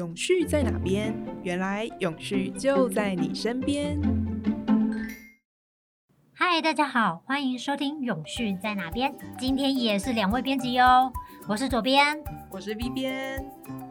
永续在哪边？原来永续就在你身边。嗨，大家好，欢迎收听《永续在哪边》。今天也是两位编辑哟，我是左边，我是 V 边。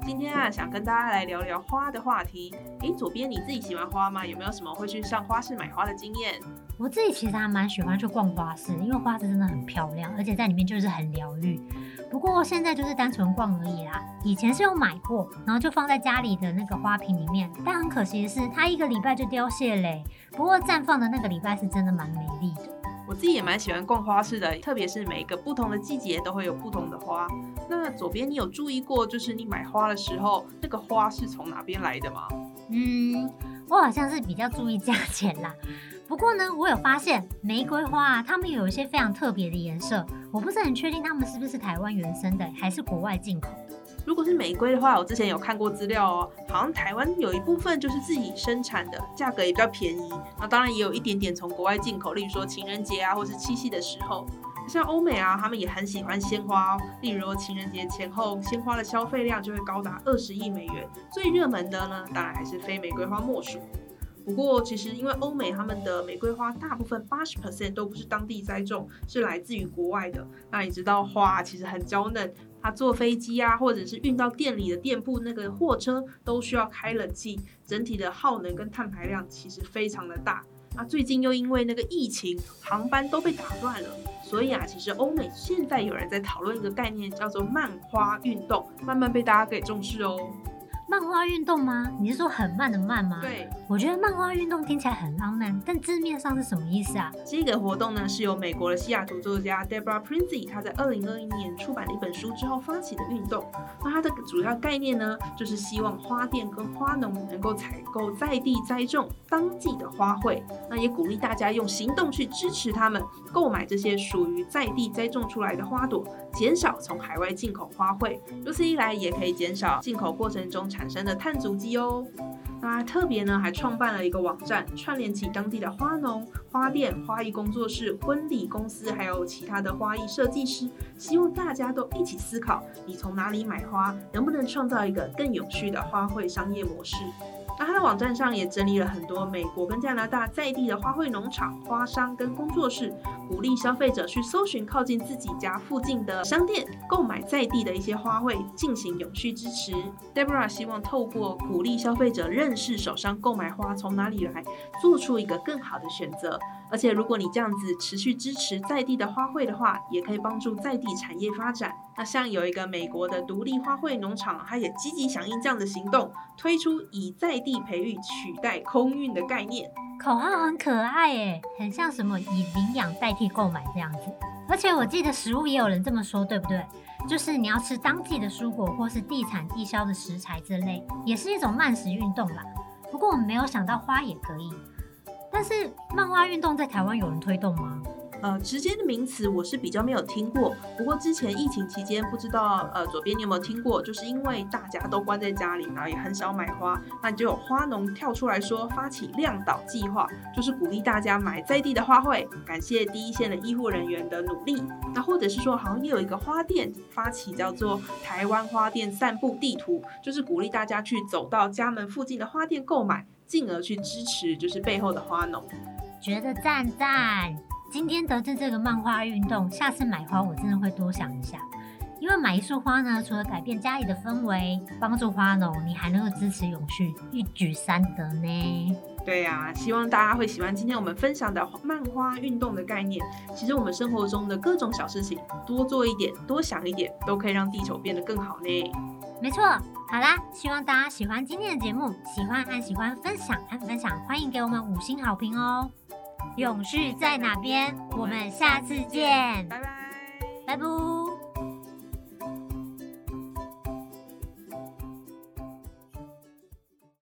今天啊，想跟大家来聊聊花的话题。诶，左边你自己喜欢花吗？有没有什么会去上花市买花的经验？我自己其实还蛮喜欢去逛花市，因为花市真的很漂亮，而且在里面就是很疗愈。不过现在就是单纯逛而已啦。以前是有买过，然后就放在家里的那个花瓶里面。但很可惜的是，它一个礼拜就凋谢嘞。不过绽放的那个礼拜是真的蛮美丽的。我自己也蛮喜欢逛花市的，特别是每一个不同的季节都会有不同的花。那左边你有注意过，就是你买花的时候，那个花是从哪边来的吗？嗯，我好像是比较注意价钱啦。不过呢，我有发现玫瑰花啊，它们有一些非常特别的颜色，我不是很确定它们是不是台湾原生的，还是国外进口的。如果是玫瑰的话，我之前有看过资料哦，好像台湾有一部分就是自己生产的，价格也比较便宜。那当然也有一点点从国外进口，例如说情人节啊，或是七夕的时候，像欧美啊，他们也很喜欢鲜花哦。例如情人节前后，鲜花的消费量就会高达二十亿美元。最热门的呢，当然还是非玫瑰花莫属。不过，其实因为欧美他们的玫瑰花大部分八十 percent 都不是当地栽种，是来自于国外的。那你知道花其实很娇嫩，它坐飞机啊，或者是运到店里的店铺那个货车都需要开冷气，整体的耗能跟碳排量其实非常的大。那最近又因为那个疫情，航班都被打断了，所以啊，其实欧美现在有人在讨论一个概念，叫做漫花运动，慢慢被大家给重视哦。漫画运动吗？你是说很慢的慢吗？对，我觉得漫画运动听起来很浪漫，但字面上是什么意思啊？这个活动呢是由美国的西雅图作家 Deborah Prinzi 他在二零二一年出版了一本书之后发起的运动。那它的主要概念呢，就是希望花店跟花农能够采购在地栽种当季的花卉，那也鼓励大家用行动去支持他们购买这些属于在地栽种出来的花朵，减少从海外进口花卉。如此一来，也可以减少进口过程中产。生的碳足迹哦，那特别呢还创办了一个网站，串联起当地的花农、花店、花艺工作室、婚礼公司，还有其他的花艺设计师，希望大家都一起思考，你从哪里买花，能不能创造一个更有趣的花卉商业模式。那它的网站上也整理了很多美国跟加拿大在地的花卉农场、花商跟工作室，鼓励消费者去搜寻靠近自己家附近的商店，购买在地的一些花卉，进行永续支持。Deborah 希望透过鼓励消费者认识手上购买花从哪里来，做出一个更好的选择。而且，如果你这样子持续支持在地的花卉的话，也可以帮助在地产业发展。那像有一个美国的独立花卉农场，它也积极响应这样的行动，推出以在地培育取代空运的概念。口号很可爱诶，很像什么以领养代替购买这样子。而且我记得食物也有人这么说，对不对？就是你要吃当季的蔬果或是地产地销的食材之类，也是一种慢食运动啦。不过我们没有想到花也可以。但是漫画运动在台湾有人推动吗？呃，直接的名词我是比较没有听过。不过之前疫情期间，不知道呃左边你有没有听过？就是因为大家都关在家里，然后也很少买花，那就有花农跳出来说发起亮导计划，就是鼓励大家买在地的花卉，感谢第一线的医护人员的努力。那或者是说，好像也有一个花店发起叫做台湾花店散步地图，就是鼓励大家去走到家门附近的花店购买。进而去支持，就是背后的花农，觉得赞赞。今天得知这个漫画运动，下次买花我真的会多想一下，因为买一束花呢，除了改变家里的氛围，帮助花农，你还能够支持永续，一举三得呢。对呀，希望大家会喜欢今天我们分享的漫花运动的概念。其实我们生活中的各种小事情，多做一点，多想一点，都可以让地球变得更好呢。没错。好啦，希望大家喜欢今天的节目，喜欢按喜欢分享按分享，欢迎给我们五星好评哦。永续在哪边？我们下次见，拜拜，拜拜。